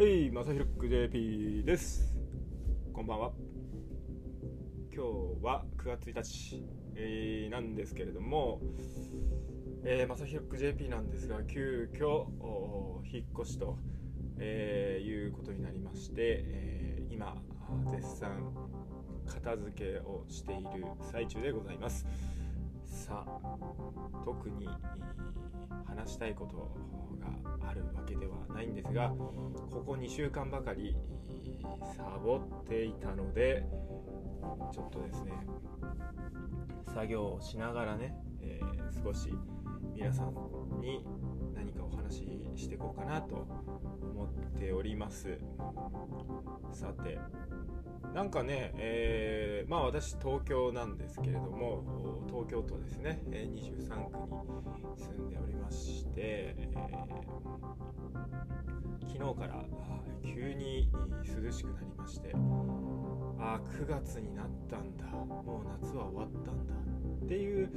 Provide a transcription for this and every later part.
はい、まさひろく JP です。こんばんは。今日は9月1日、えーなんですけれども、えー、まさひろく JP なんですが、急遽引っ越しと、えーいうことになりまして、えー今、絶賛片付けをしている最中でございます。さ、特に話したいことがあるわけではないんですがここ2週間ばかりサボっていたのでちょっとですね作業をしながらね、えー少し皆さんに何かお話ししていこうかなと思っております。さてなんかね、えーまあ私東京なんですけれども東京都ですね。23区に住んでおりまして、えー昨日から急に涼しくなりましてあ9月になったんだ。もう夏は終わったんだ。っていう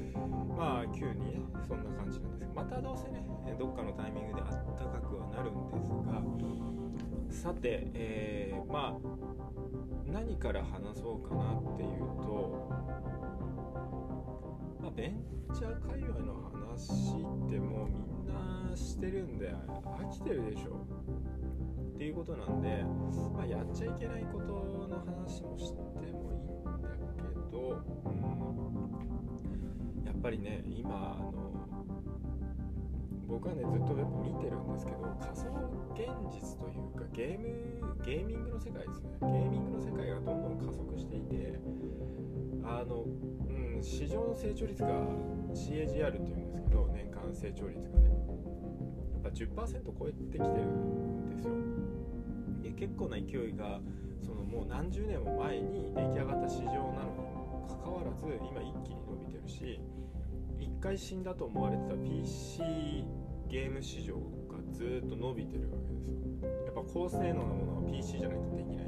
まあ急にそんな感じなんですまたどうせねどっかのタイミングであったかくはなるんですがさて、えーまあ何から話そうかなっていうと、まあ、ベンチャー界隈の話ってもうみんなしてるんで飽きてるでしょっていうことなんで、まあ、やっちゃいけないことの話もしてもいいんだけど、うん、ぱりね今あの僕はねずっとやっぱ見てるんですけど仮想現実というかゲームゲーミングの世界ですね。ゲーミングの世界がどんどん加速していてあの、うん、市場の成長率が CAGR っていうんですけど年間成長率がねやっぱ10%超えてきてるんですよ。で結構な勢いがそのもう何十年も前に出来上がった市場なのにもかかわらず今一気に伸びてるし回死んだと思われてた PC ゲーム市場がずっと伸びてるわけですよ。やっぱ高性能なものは PC じゃないとできない。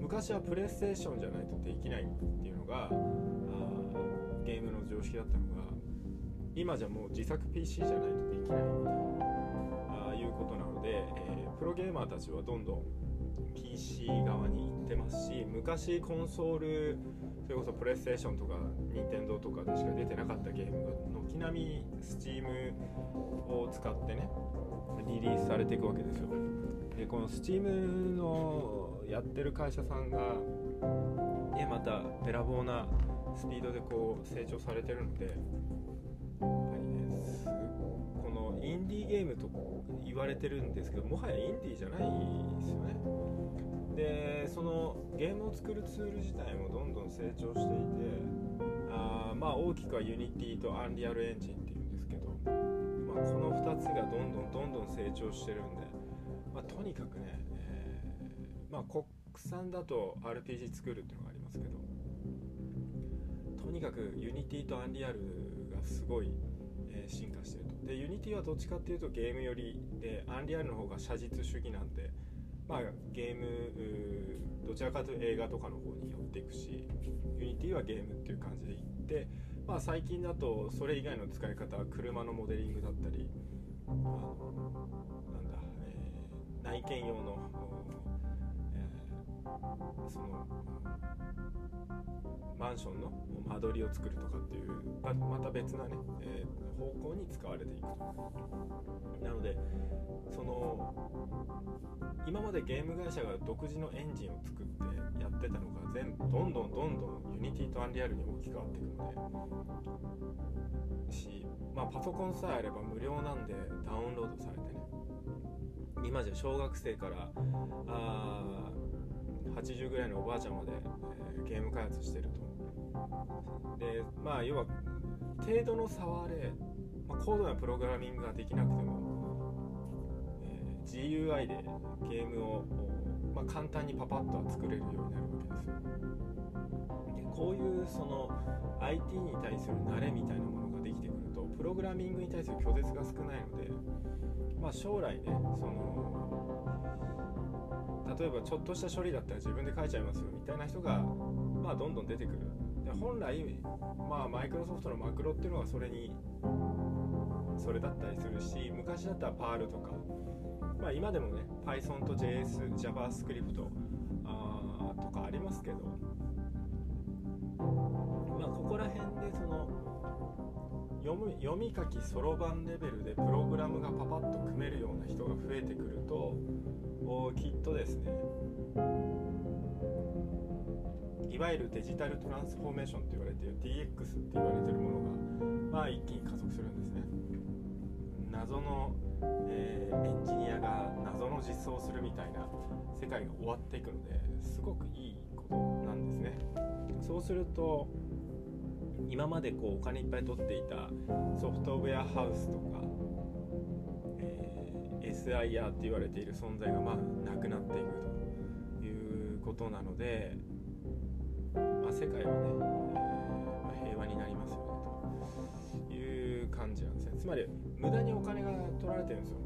昔はプレイステーションじゃないとできないっていうのがあーゲームの常識だったのが今じゃもう自作 PC じゃないとできないああいうことなので、えープロゲーマーたちはどんどん PC 側に行ってますし昔コンソールそれこそプレイステーションとか任天堂とかでしか出てなかったゲームが軒並み Steam を使ってねリリースされていくわけですよ。でこの Steam のやってる会社さんがまたべらぼうなスピードでこう成長されてるのでやっぱりねすこのインディーゲームと言われてるんですけどもはやインディーじゃないですよね。でそのゲームを作るツール自体もどんどん成長していてあまあ大きくは Unity と Unreal Engine っていうんですけど、まあ、この2つがどんどんどんどん成長してるんで、まあ、とにかくね、えーまあ、国産だと RPG 作るっていうのがありますけどとにかく Unity と Unreal がすごい、えー進化してると。で Unity はどっちかっていうとゲーム寄りで Unreal の方が写実主義なんでまあゲームどちらかというと映画とかの方に寄っていくし Unity はゲームっていう感じでいってまあ最近だとそれ以外の使い方は車のモデリングだったりあのなんだ、えー内見用の、えーそのマンションの間取りを作るとかっていうまた別なね、えー方向に使われていくと。なのでその今までゲーム会社が独自のエンジンを作ってやってたのが全部どんどんどんどん Unity と Unreal に置き換わっていくので。し、まあ、パソコンさえあれば無料なんでダウンロードされてね。今じゃ小学生からあー80ぐらいのおばあちゃんまで、えーゲーム開発してると。でまあ要は程度の差はあれ、まあ、高度なプログラミングができなくても、えー GUI でゲームを、まあ、簡単にパパッとは作れるようになるわけですよ。でこういうその IT に対する慣れみたいなものができてくるとプログラミングに対する拒絶が少ないので、まあ、将来ねその例えばちょっとした処理だったら自分で書いちゃいますよみたいな人が、まあ、どんどん出てくる。で本来、まあ、マイクロソフトのマクロっていうのはそれにそれだったりするし昔だったらパールとか、まあ、今でもね Python と JS、JavaScript とかありますけど、まあ、ここら辺でその読む読み書きそろばんレベルでプログラムがパパッと組めるような人が増えてくるときっとですね。いわゆるデジタルトランスフォーメーションと言われている DX って言われてるものが、まあ、一気に加速するんですね。謎の、えー、エンジニアが謎の実装をするみたいな世界が終わっていくのですごくいいことなんですね。そうすると今までこうお金いっぱい取っていたソフトウェアハウスとか、えー、SIR って言われている存在がまあなくなっていくということなのでまあ、世界はね、まあ、平和になりますよねという感じなんですねつまり無駄にお金が取られてるんですよ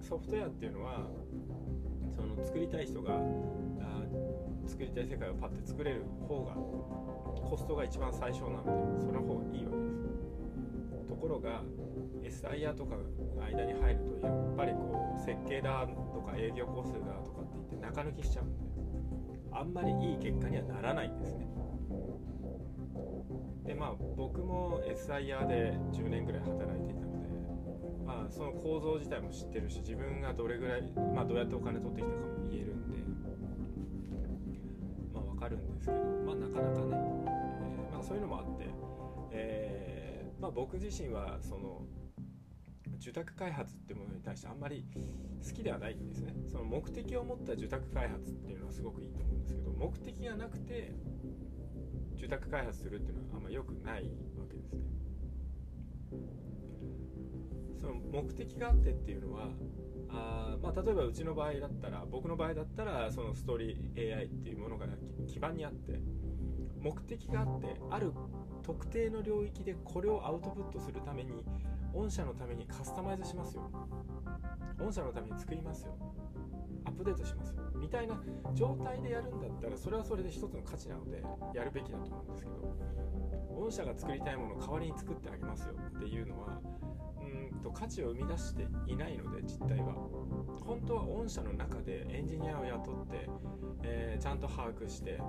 ソフトウェアっていうのはその作りたい人が作りたい世界をパッて作れる方がコストが一番最小なのでその方がいいわけですところが SIR とかが間に入るとやっぱりこう設計だとか営業コスだとかって言って中抜きしちゃうんであんまりいい結果にはならないんですね。でまあ僕も SIR で10年ぐらい働いていたのでまあその構造自体も知ってるし自分がどれぐらい、まあ、どうやってお金取ってきたかも言えるんでまあ分かるんですけどまあなかなかね、えー、まあ、そういうのもあって、えー、まあ、僕自身はその受託開発ってものに対してあんまり好きではないんですね。その目的を持った受託開発っていうのはすごくいいと思うんですけど目的がなくて受託開発するっていうのはあんまり良くないわけですね。その目的があってっていうのはあまあ、例えばうちの場合だったら僕の場合だったらそのストーリー AI っていうものが基盤にあって目的があってある特定の領域でこれをアウトプットするために御社のためにカスタマイズしますよ。御社のために作りますよ。アップデートしますよ。みたいな状態でやるんだったらそれはそれで一つの価値なのでやるべきだと思うんですけど御社が作りたいものを代わりに作ってあげますよ。っていうのはうんと価値を生み出していないので実態は。本当は御社の中でエンジニアを雇って、えー、ちゃんと把握して、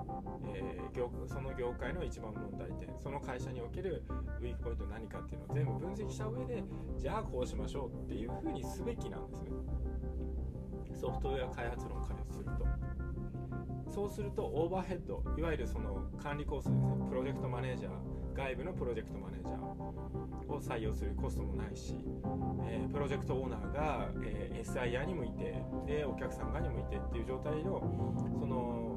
えー、その業界の一番問題点その会社におけるウィークポイント何かっていうのを全部分析した上でじゃあこうしましょうっていうふうにすべきなんですね。ソフトウェア開発論からすると。そうするとオーバーヘッドいわゆるその管理コースですね。プロジェクトマネージャー外部のプロジェクトマネージャーを採用するコストもないし、えー、プロジェクトオーナーが、えー、SIR にもいてでお客さん側にもいてっていう状態のその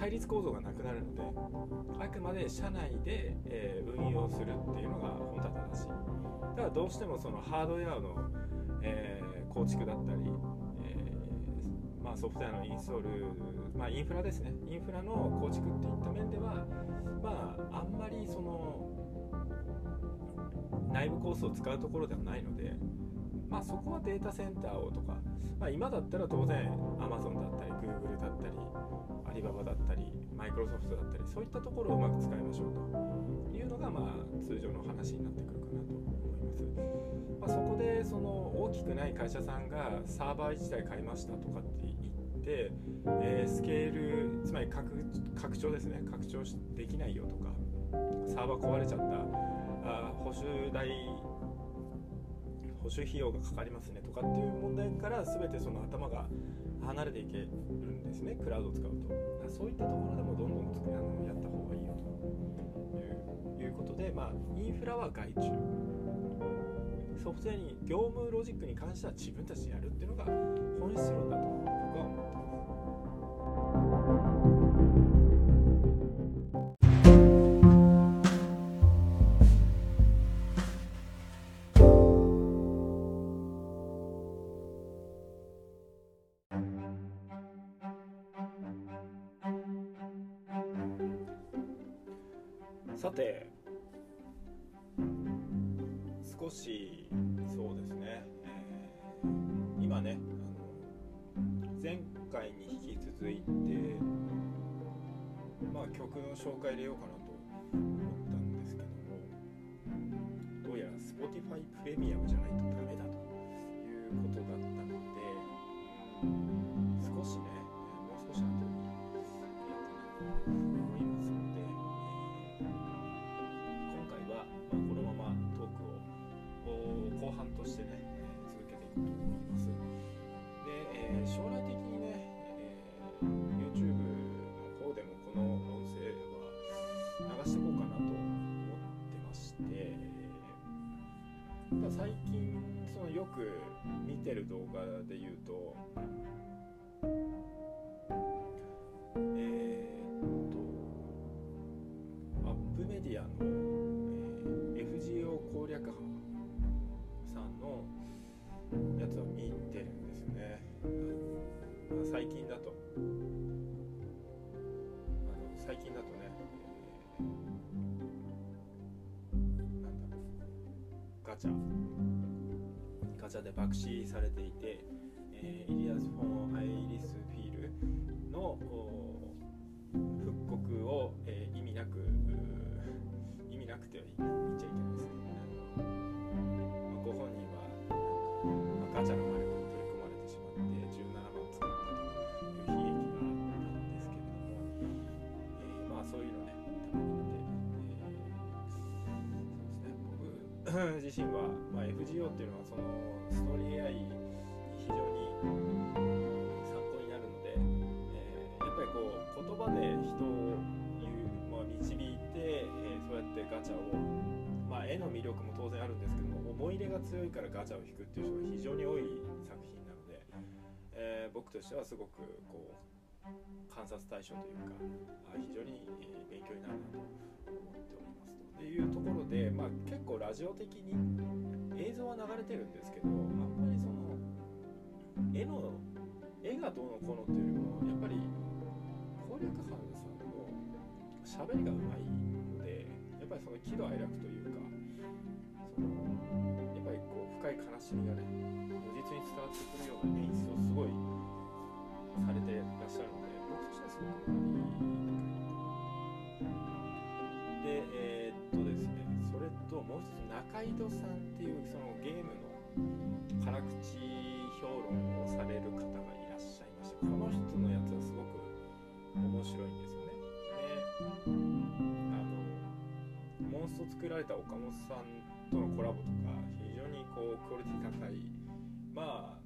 対立構造がなくなるのであくまで社内で、えー、運用するっていうのが本当は正しい。ただどうしてもそのハードウェアの、えー、構築だったり、えー、まあ、ソフトウェアのインストール、まあ、インフラですね。インフラの構築っていった面ではまああんまりその内部コースを使うところではないのでまあそこはデータセンターをとか、まあ、今だったら当然 Amazon だったり Google だったりアリババだったりマイクロソフトだったりそういったところをうまく使いましょうと。いうのがまあ通常の話になってくるかなと思います、まあ、そこでその大きくない会社さんがサーバー1台買いましたとかって言って、えー、スケールつまり拡張ですね。拡張できないよとかサーバー壊れちゃった。あ保守代保守費用がかかりますねとかっていう問題から全てその頭が離れていけるんですね。クラウドを使うと。そういったところでもどんどんあのやった方がいいよといういうことで、まあ、インフラは外注。ソフトウェアに業務ロジックに関しては自分たちでやるっていうのが本質論だと。さて。少しそうですね、えー、今ねあの前回に引き続いてまあ曲の紹介入れようかなと思ったんですけどもどうやら Spotify プレミアムじゃないとダメだということだったので、少しね半としてね、えー続けていこうと思います。で、えー将来的チャ。ガチャで爆死されていて、えーイリアス・フォン・アイリスフィールの復刻を、えー意味なく意味なくてはいけない自身は、まあ、FGO っていうのはそのストーリー AI に非常に参考になるので、えーやっぱりこう言葉で人を言う、まあ、導いて、えーそうやってガチャを、まあ、絵の魅力も当然あるんですけども思い入れが強いからガチャを引くっていう人が非常に多い作品なので、えー僕としてはすごくこう観察対象というか非常に、勉強になるなと思っておりますと。いうところで、まあ、結構ラジオ的に映像は流れてるんですけどあんまりその絵の絵がどうのこうのっていうよりもやっぱり攻略班さんの喋りがうまいのでやっぱりその喜怒哀楽というかそのやっぱりこう深い悲しみがね如実に伝わってくるような演出をすごいされていらっしゃるので。僕としてはすごくいいでえーっとですねそれともう一つ中井戸さんっていうそのゲームの辛口評論をされる方がいらっしゃいましてこの人のやつはすごく面白いんですよね。であのモンスト作られた岡本さんとのコラボとか非常にこうクオリティ高い。まあ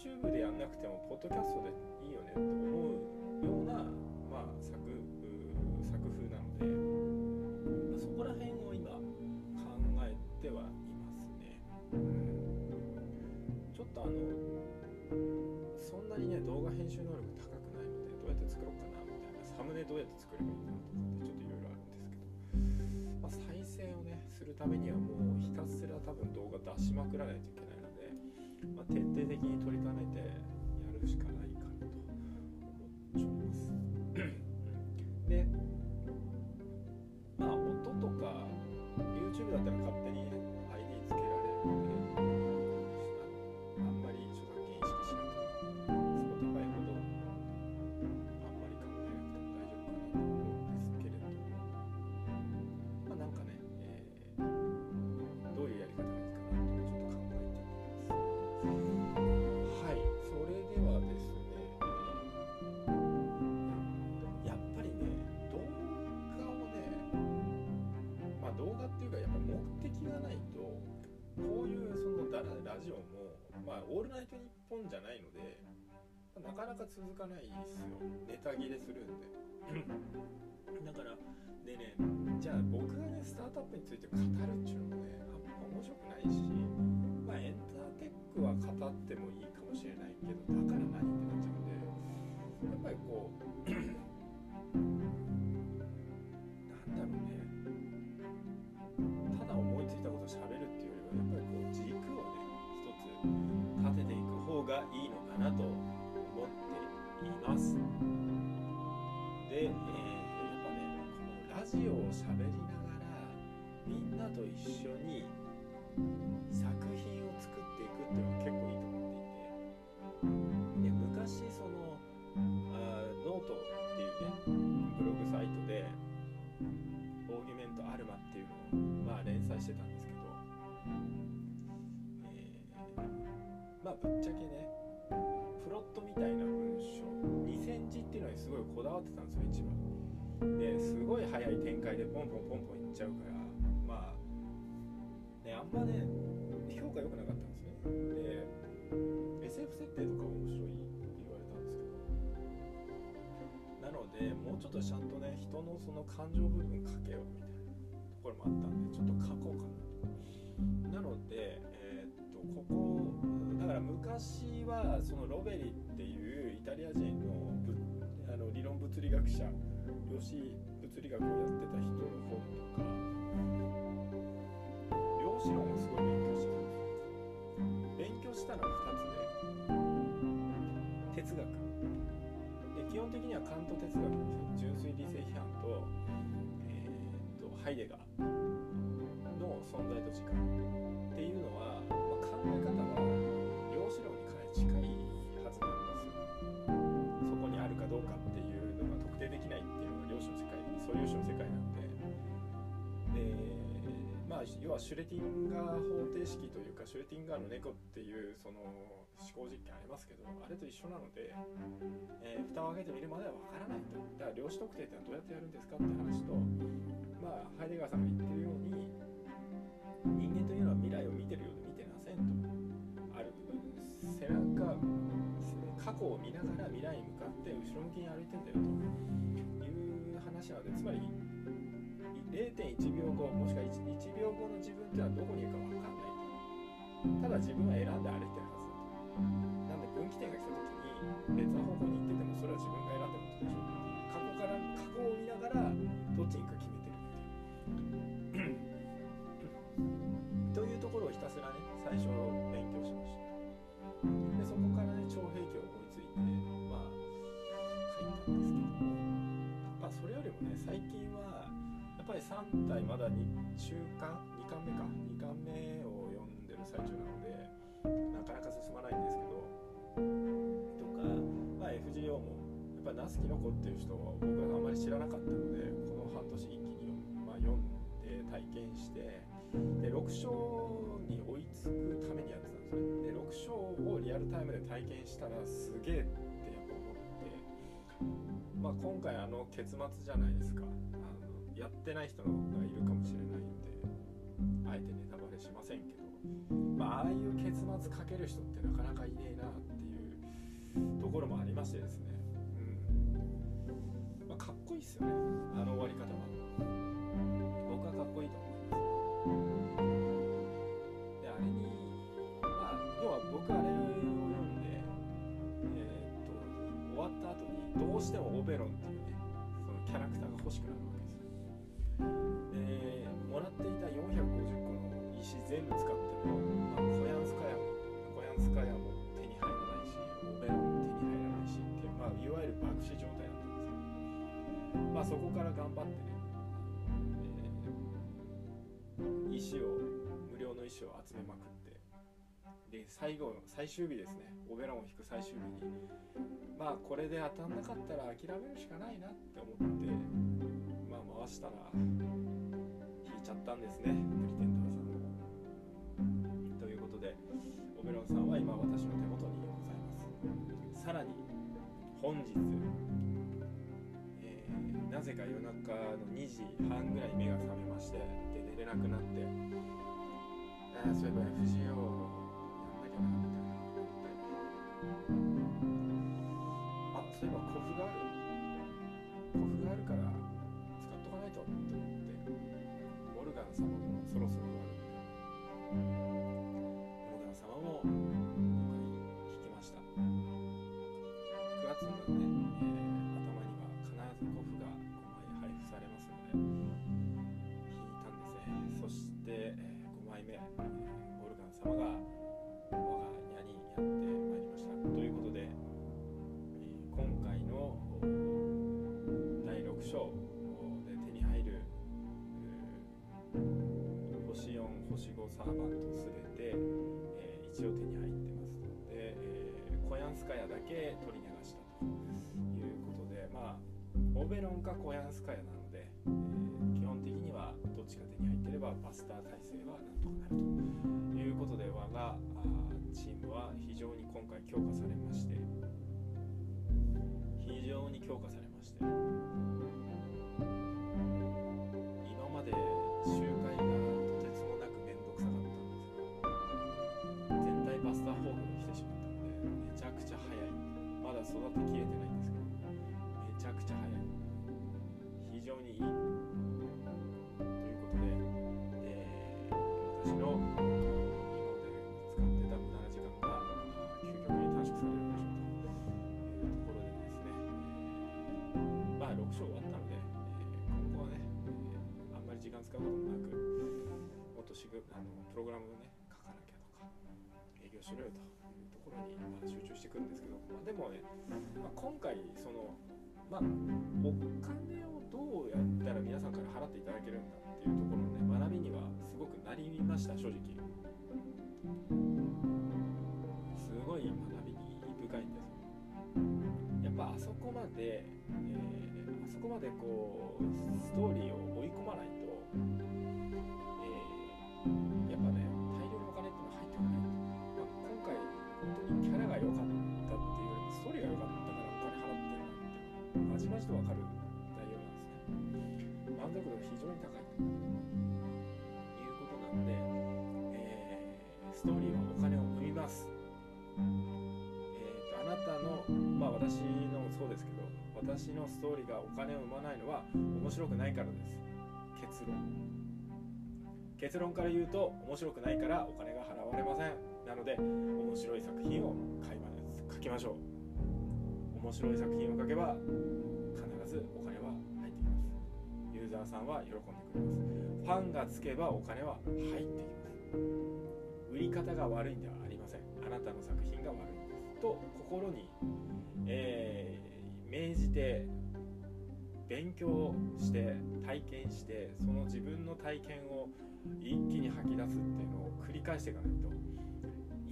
YouTube でやんなくてもポッドキャストでいいよねと思うような、まあ、作う作風なので、まあそこら辺を今考えてはいますね。ちょっとあのそんなにね動画編集能力高くないのでどうやって作ろうかなみたいなサムネどうやって作ればいいかなとかってちょっといろいろあるんですけど、まあ、再生をねするためにはもうひたすら多分動画出しまくらないといけないまあ、徹底的に取りためてやるしかないかなと思っております。でまあ音とか YouTube だったら勝手に ID つけられじゃないのでなかなか続かないですよ。ネタ切れするんで。だからでねじゃあ僕がねスタートアップについて語るっていうのもねあんま面白くないしまあエンターテックは語ってもいいかもしれないけどだから何ってなっちゃうんでやっぱりこうます。で、えーやっぱねこのラジオを喋りながらみんなと一緒に作品を作っていくっていうのは結構いいと思っていて。で昔そのあーノートっていうねブログサイトでオーギュメントアルマっていうのをまあ連載してたんですけど、えーまあぶっちゃけねプロットみたいなごいこだわってたんですよ一番。ですごい速い展開でポンポンポンポンいっちゃうからまあねあんまね評価良くなかったんですね。で SF 設定とか面白いって言われたんですけど。なのでもうちょっとちゃんとね人のその感情部分書けようみたいなところもあったんでちょっと書こうかなと。なのでえー、っとここだから昔はそのロベリっていうイタリア人のあの理論物理学者量子物理学をやってた人の本とか量子論をすごい勉強してたんですよ勉強したのは2つで哲学。で基本的にはカント哲学ですよ純粋理性批判と,、えー、とハイデガーの存在と時間っていうのは、あ要はシュレティンガー方程式というかシュレティンガーの猫っていうその思考実験ありますけどあれと一緒なので、えー、蓋を開けてみるまではわからないと。だから量子特定ってのはどうやってやるんですかって話とまあハイデガーさんが言ってるように人間というのは未来を見てるようで見てませんと。ある背中過去を見ながら未来に向かって後ろ向きに歩いてんだよという話なのでつまり0.1秒後もしくは 1, 1秒後の自分っていうのはどこにいるか分かんない。とただ自分は選んで歩いてるはず。だとなんで分岐点が来た時に別の方向に行っててもそれは自分が選んだことでしょ過去から過去を見ながらどっちに行くか決めてるっていう。というところをひたすらね最初体まだ2中間2巻目か。2巻目を読んでる最中なのでなかなか進まないんですけどとか、まあ、FGO もやっぱナスキノコっていう人は僕はあんまり知らなかったのでこの半年一気に、まあ、読んで体験してで6章に追いつくためにやってたんですね。で6章をリアルタイムで体験したらすげえって思ってまあ今回あの結末じゃないですか。あやってない人がいるかもしれないんであえてネタバレしませんけどまあああいう結末かける人ってなかなかいねえなっていうところもありましてですね。うん。まあかっこいいっすよね。あの終わり方は。僕はかっこいいと思います。であれにまあ要は僕あれを読んでえー、っと終わった後にどうしてもオベロンっていうねそのキャラクターが欲しくなるわけでもらっていた450個の石全部使っても、まあ、コヤンスカヤもコヤンスカヤも手に入らないしオベロも手に入らないしっていう、まあ、いわゆる爆死状態だったんですよまあそこから頑張ってね石を無料の石を集めまくってで最後最終日ですねオベロンを引く最終日にまあこれで当たんなかったら諦めるしかないなって思って回したら引いちゃったんですねプリテンダーさんもということでオベロンさんは今私の手元にございます。さらに本日なぜか夜中の2時半ぐらい目が覚めましてで寝れなくなってあそういえば FGO やんなきゃなみたいなあそういえば古墳がある古墳があるから今回強化されくるんですけど、まあ、でもね、まあ、今回そのまあお金をどうやったら皆さんから払っていただけるんだっていうところのね学びにはすごくなりました正直。すごい学びに深いんですやっぱあそこまで、えーあそこまでこうストーリーをと分かる内容なんですね。満足度が非常に高いということなので、えーストーリーはお金を生みますえーとあなたのまあ私のそうですけど私のストーリーがお金を生まないのは面白くないからです。結論。結論から言うと面白くないからお金が払われません。なので面白い作品を買いま書きましょう。面白い作品を書けばずお金は入ってきますユーザーさんは喜んでく。れますファンがつけばお金は入ってきます売り方が悪いんではありません。あなたの作品が悪いんです。と心に、えー命じて勉強して体験してその自分の体験を一気に吐き出すっていうのを繰り返していかないと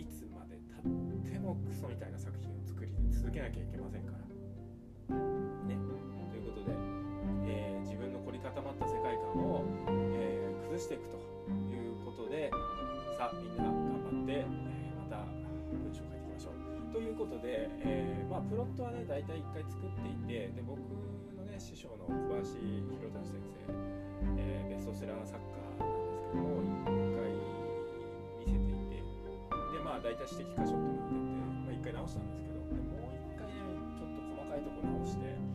いつまでたってもクソみたいな作品を作り続けなきゃいけませんからね固まった世界観を、えー崩していくということでさあみんな頑張って、えーまた文章を書いていきましょう。ということで、えーまあ、プロットはね大体1回作っていてで僕のね師匠の小林弘田先生、えベストセラー作家なんですけども1回見せていてでまあ大体指摘箇所っても言ってて、まあ、1回直したんですけどでもう1回ねちょっと細かいとこ直して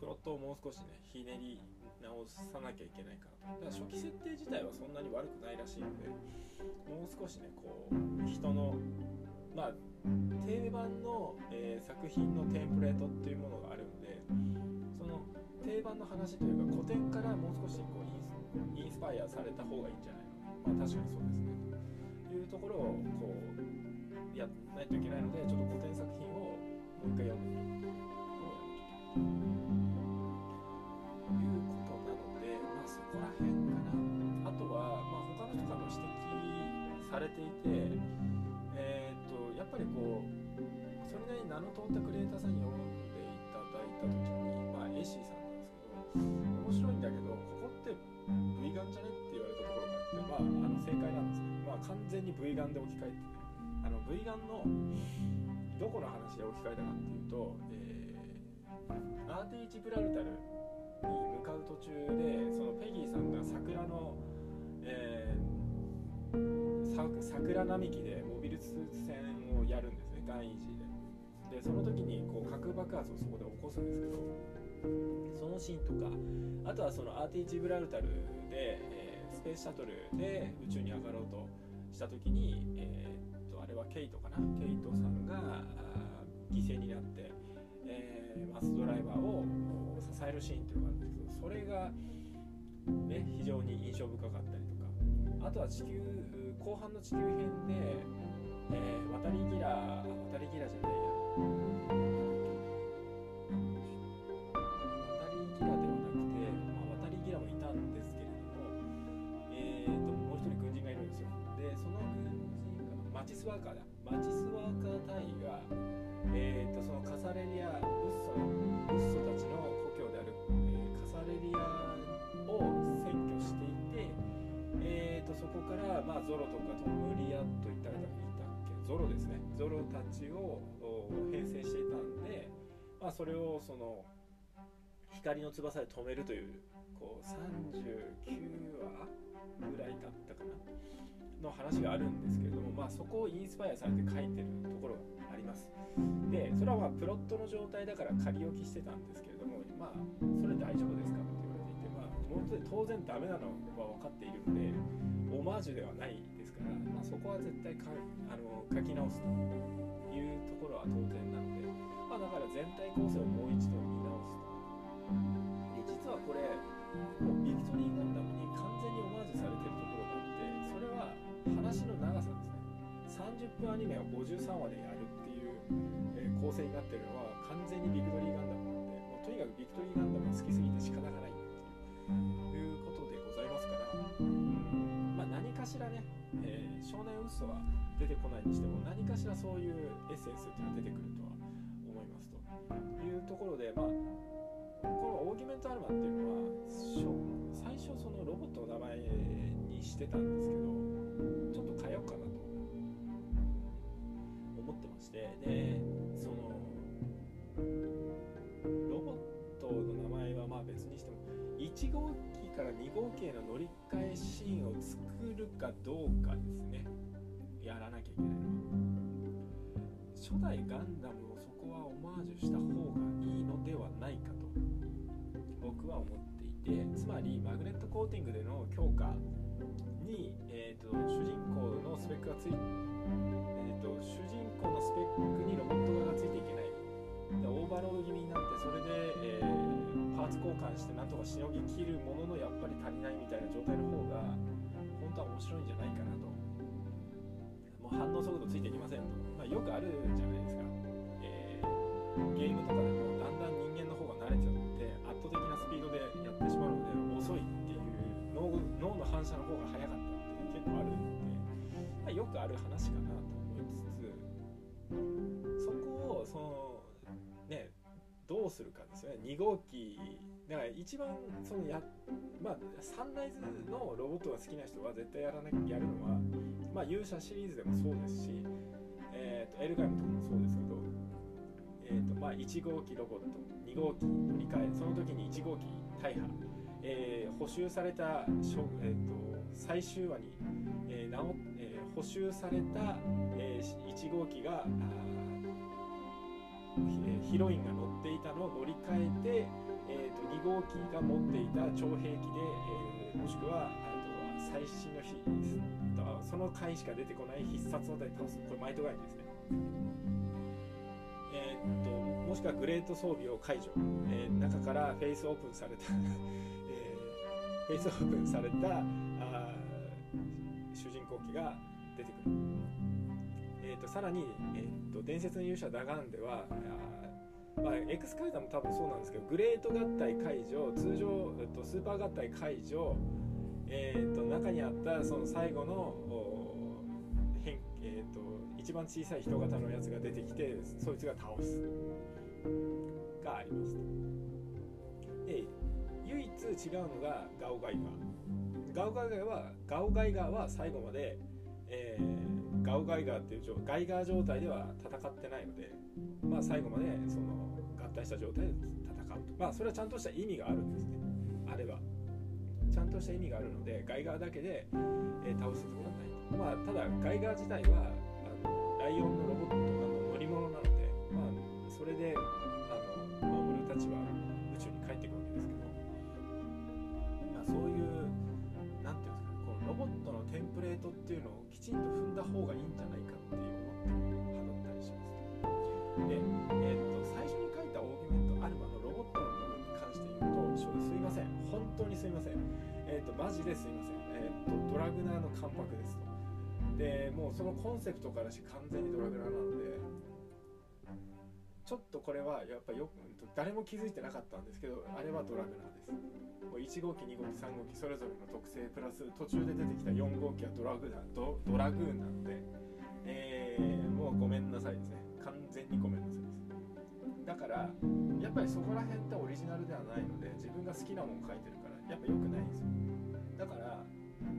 プロットをもう少しねひねり直さなきゃいけないかなとだから初期設定自体はそんなに悪くないらしいのでもう少しねこう人のまあ定番の、えー作品のテンプレートっていうものがあるんでその定番の話というか古典からもう少しこうインスインスパイアされた方がいいんじゃないのまあ確かにそうですね。というところをこうやらないといけないのでちょっと古典作品をもう一回読んでれていてえーっとやっぱりこうそれなりに名の通ったクリエイターさんに読んでいただいた時にまあエッシーさんなんですけど面白いんだけどここって V ガンじゃねって言われたところがあってまああの正解なんですねまあ完全に V ガンで置き換えてあの V ガンのどこの話で置き換えたかっていうと、えー、アーティー・ジブラルタルに向かう途中でそのペギーさんが桜の、えー桜並木でモビルスーツ戦をやるんですねガンイージーで。でその時にこう核爆発をそこで起こすんですけど。そのシーンとかあとはそのアーティ・ジブラルタルで、えースペースシャトルで宇宙に上がろうとした時に、えーとあれはケイトかな？ケイトさんが犠牲になって、えーマスドライバーを支えるシーンっていうのがあるんですけどそれが、ね、非常に印象深かったりあとは地球後半の地球編で、えー渡りギラ渡りギラじゃないや。渡りギラではなくて、まあ、渡りギラもいたんですけれども、えー、ともう一人軍人がいるんですよ。でその軍人がマチスワーカーだ。マチスワーカー隊が、えー、とそのカサゾロたちを編成していたんで、まあ、それをその光の翼で止めるというこう39話ぐらいだったかなの話があるんですけれども、まあ、そこをインスパイアされて書いてるところがあります。でそれはまあプロットの状態だから仮置きしてたんですけれどもまあそれ大丈夫ですかって言われていてまあ本当に当然ダメなのは分かっているのでオマージュではないですから、まあ、そこは絶対かあの書き直すと。いうところは当然なので、まあ、だから全体構成をもう一度見直すと。で実はこれもうビクトリーガンダムに完全にオマージュされてるところがあってそれは話の長さですね。30分アニメを53話でやるっていう、えー、構成になってるのは完全にビクトリーガンダムなのでもうとにかくビクトリーガンダムが好きすぎて仕方がないっていうことでございますからまあ何かしらね、えー、少年ウッソは出てこないにしても何かしらそういうエッセンスっていうのは出てくるとは思いますというところでまあこのオーギュメントアルマっていうのは最初そのロボットの名前にしてたんですけどちょっと変えようかなと思ってまして。でそのロボットの名前はまあ別にしても1号機から2号機への乗り換えシーンを作るかどうかですね。やらなきゃいけないのは。初代ガンダムをそこはオマージュした方がいいのではないかと僕は思っていてつまりマグネットコーティングでの強化に、えーと、主人公のスペックがついて、えーと、主人公のスペックにロボット側がついていけない。でオーバーロード気味になってそれで、えー、パーツ交換してなんとかしのぎきるもののやっぱり足りないみたいな状態の方が本当は面白いんじゃないかなと。もう反応速度ついていきませんと、まあ、よくあるじゃないですか、えー、ゲームとかでもだんだん人間の方が慣れちゃって圧倒的なスピードでやってしまうので遅いっていう脳脳の反射の方が早かったって結構あるんで、まあ、よくある話かなと思いつつそこをそのねどうするか。ですよね2号機。だから一番そのやまあサンライズのロボットが好きな人は絶対やらなきゃやるのはまあ勇者シリーズでもそうですし、えーと、エルガイムとかもそうですけど、えーとまあ、1号機ロボット2号機乗り換えその時に1号機大破、えー、補修された、えーと、最終話に、えー直えー、補修された、えー、1号機がヒロインが乗っていたのを乗り換えて、えーと、2号機が持っていた超兵器で、えー、もしくはあとは最新の日その回しか出てこない必殺技で倒す。これマイトガイですね。えー、っともしくはグレート装備を解除、えー、中からフェイスオープンされた えー、フェイスオープンされたあ主人公機が出てくる。えーと、さらに、えーと、伝説の勇者ダガンではあまあ、エクスカイザーも多分そうなんですけどグレート合体解除通常、えーと、スーパー合体解除、えー、と中にあったその最後の変、えー、と一番小さい人型のやつが出てきてそいつが倒す。がありますで唯一違うのがガオガイガー。ガオガイガーはガオガイガーは最後まで、えーガウガイガーっていうガイガー状態では戦ってないので、まあ、最後までその合体した状態で戦うと。まあそれはちゃんとした意味があるんですね。あれは。ちゃんとした意味があるのでガイガーだけで、えー、倒すってことはないと。まあただガイガー自体はあのライオンのロボットの乗り物なのでまあそれでトっていうのをきちんと踏んだ方がいいんじゃないかっていう思ってる派だったりします。で、えー、っと最初に書いたオーギュメントアルバのロボットの部分に関して言うとすいません。本当にすいません。えー、っとマジですいません。えー、っとドラグナーの関白ですと。でもうそのコンセプトからして完全にドラグナーなんでちょっとこれはやっぱよく誰も気づいてなかったんですけどあれはドラグナーです。もう1号機2号機3号機それぞれの特性プラス途中で出てきた4号機はドラグナードドラグーンなんで、えー、もうごめんなさいですね。完全にごめんなさいです。だからやっぱりそこら辺ってオリジナルではないので自分が好きなもの書いてるからやっぱ良くないんですよ。だから、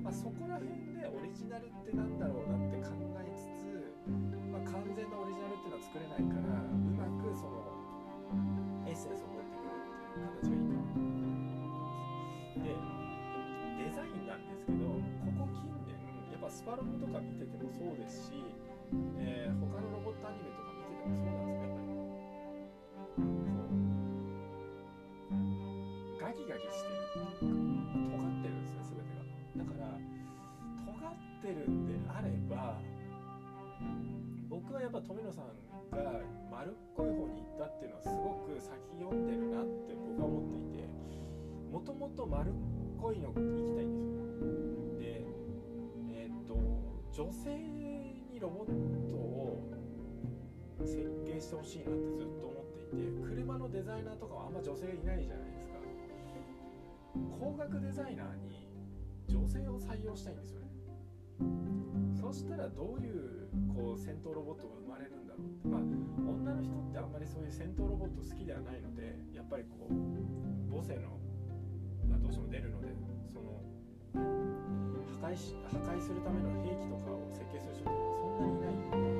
まあ、そこら辺でオリジナルってなんだろうなって考えつつ完全なオリジナルっていうのは作れないからうまくそのエッセンスを持ってくるっていう形がいいなと思いますでデザインなんですけどここ近年やっぱスパロボとか見ててもそうですし、えー、他のロボットアニメとか見ててもそうなんですねやっぱりこうガギガギしてるっていうか尖ってるんですね全てがだから尖ってるんであればやっぱ富野さんが丸っこい方に行ったっていうのはすごく先読んでるなって僕は思っていてもともと丸っこいの行きたいんですよでえーっと女性にロボットを設計してほしいなってずっと思っていて車のデザイナーとかはあんま女性いないじゃないですか。工学デザイナーに女性を採用したいんですよね。そしたらどういうこう戦闘ロボットが生まれるんだろう。ってまあ女の人ってあんまりそういう戦闘ロボット好きではないのでやっぱりこう母性のがどうしても出るのでその破壊し破壊するための兵器とかを設計する人ってそんなにいないん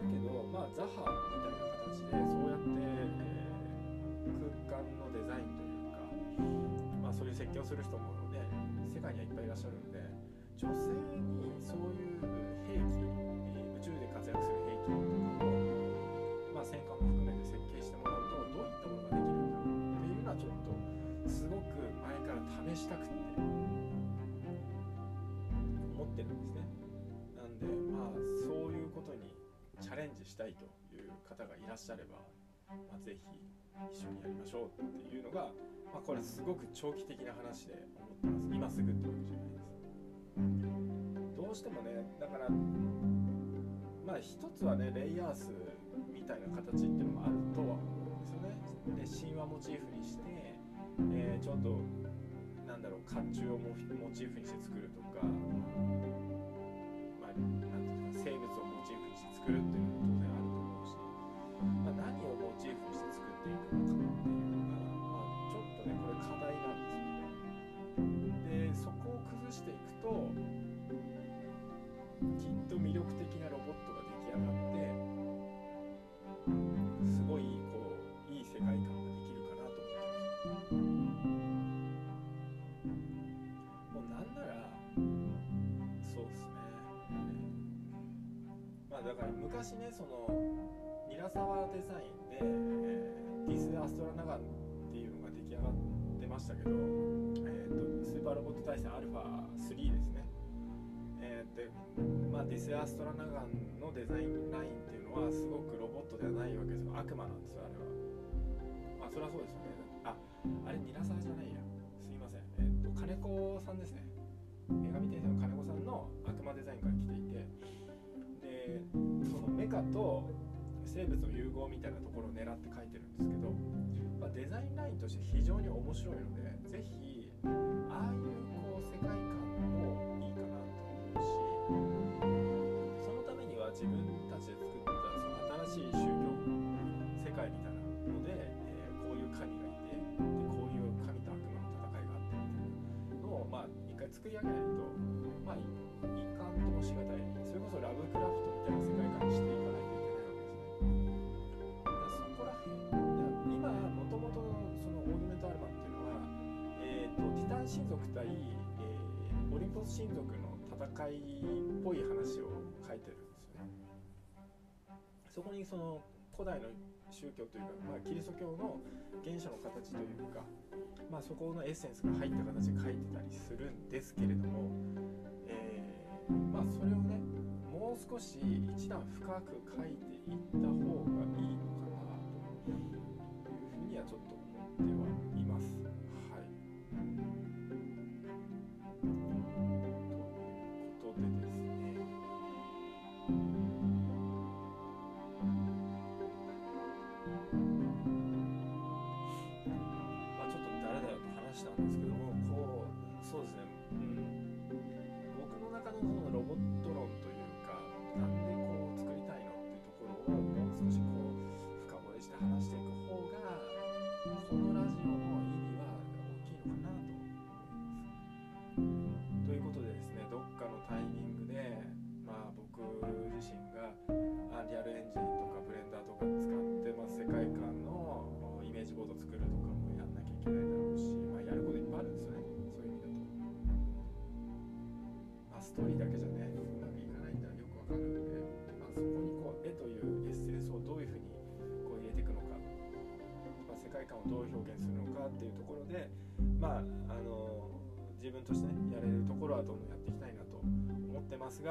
だけどまあザハみたいな形でそうやって、えー空間のデザインというかまあそういう設計をする人もね世界にはいっぱいいらっしゃるので女性にそういう兵器え宇宙で活躍する兵器とかを、まあ、戦艦も含めて設計してもらうとどういったものができるんだろうっていうのはちょっとすごく前から試したくて思ってるんですね。なんでまあそういうことにチャレンジしたいという方がいらっしゃれば、まあ、ぜひ一緒にやりましょうっていうのが、まあ、これすごく長期的な話で思ってます。今すぐってことじゃない？どうしてもねだからまあ一つはねレイヤースみたいな形っていうのもあるとは思うんですよね。で神話モチーフにして、えーちょっとなんだろう甲冑をモチーフにして作るとかまあなんていうか生物をモチーフにして作るっていうのも当然あると思うし、まあ、何をモチーフにして作っていくか。ときっと魅力的なロボットが出来上がってすごいこういい世界観ができるかなと思ってます。もうなんならそうですね、まあだから昔ねそのミラサワデザインで、えーディス・アストラナガンっていうのが出来上がってましたけど、えー、とーパーロボット対戦アルファ3ですね。えーでまあ、ディス・アストラナガンのデザインラインっていうのはすごくロボットではないわけですよ。悪魔なんですよあれは。まあそりゃそうですよね。ああれニラサワじゃないや。すいません。えっ、と金子さんですね。女神転生の金子さんの悪魔デザインから来ていて。でそのメカと生物の融合みたいなところを狙って書いてるんですけど、まあ、デザインラインとして非常に面白いのでぜひああいうこう世界観もいいかなと思うしそのためには自分たちで作ったその新しい宗教世界みたいなので、えーこういう神がいてでこういう神と悪魔の戦いがあってみたいなのをまあ一回作り上げないとまあいいかんともしがたい。それこそラブクラフトみたいなー、とティタン親族対、えーオリンポス親族の戦いっぽい話を書いてるんですよね。そこにその古代の宗教というか、まあ、キリスト教の原初の形というか、まあ、そこのエッセンスが入った形で書いてたりするんですけれども、えーまあそれをねもう少し一段深く書いていった方がいいのかなというふうにはちょっと思っては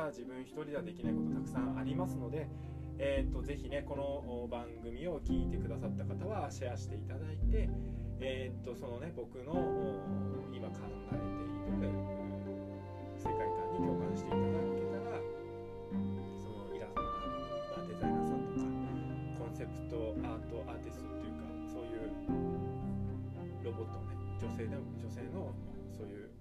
自分一人ではできないことたくさんありますので、えーと、ぜひねこの番組を聞いてくださった方はシェアしていただいて、えーと、そのね僕の今考えている世界観に共感していただけたらそのイラストまあ、デザイナーさんとかコンセプトアートアーティストっていうかそういうロボットをね女性で女性のそういう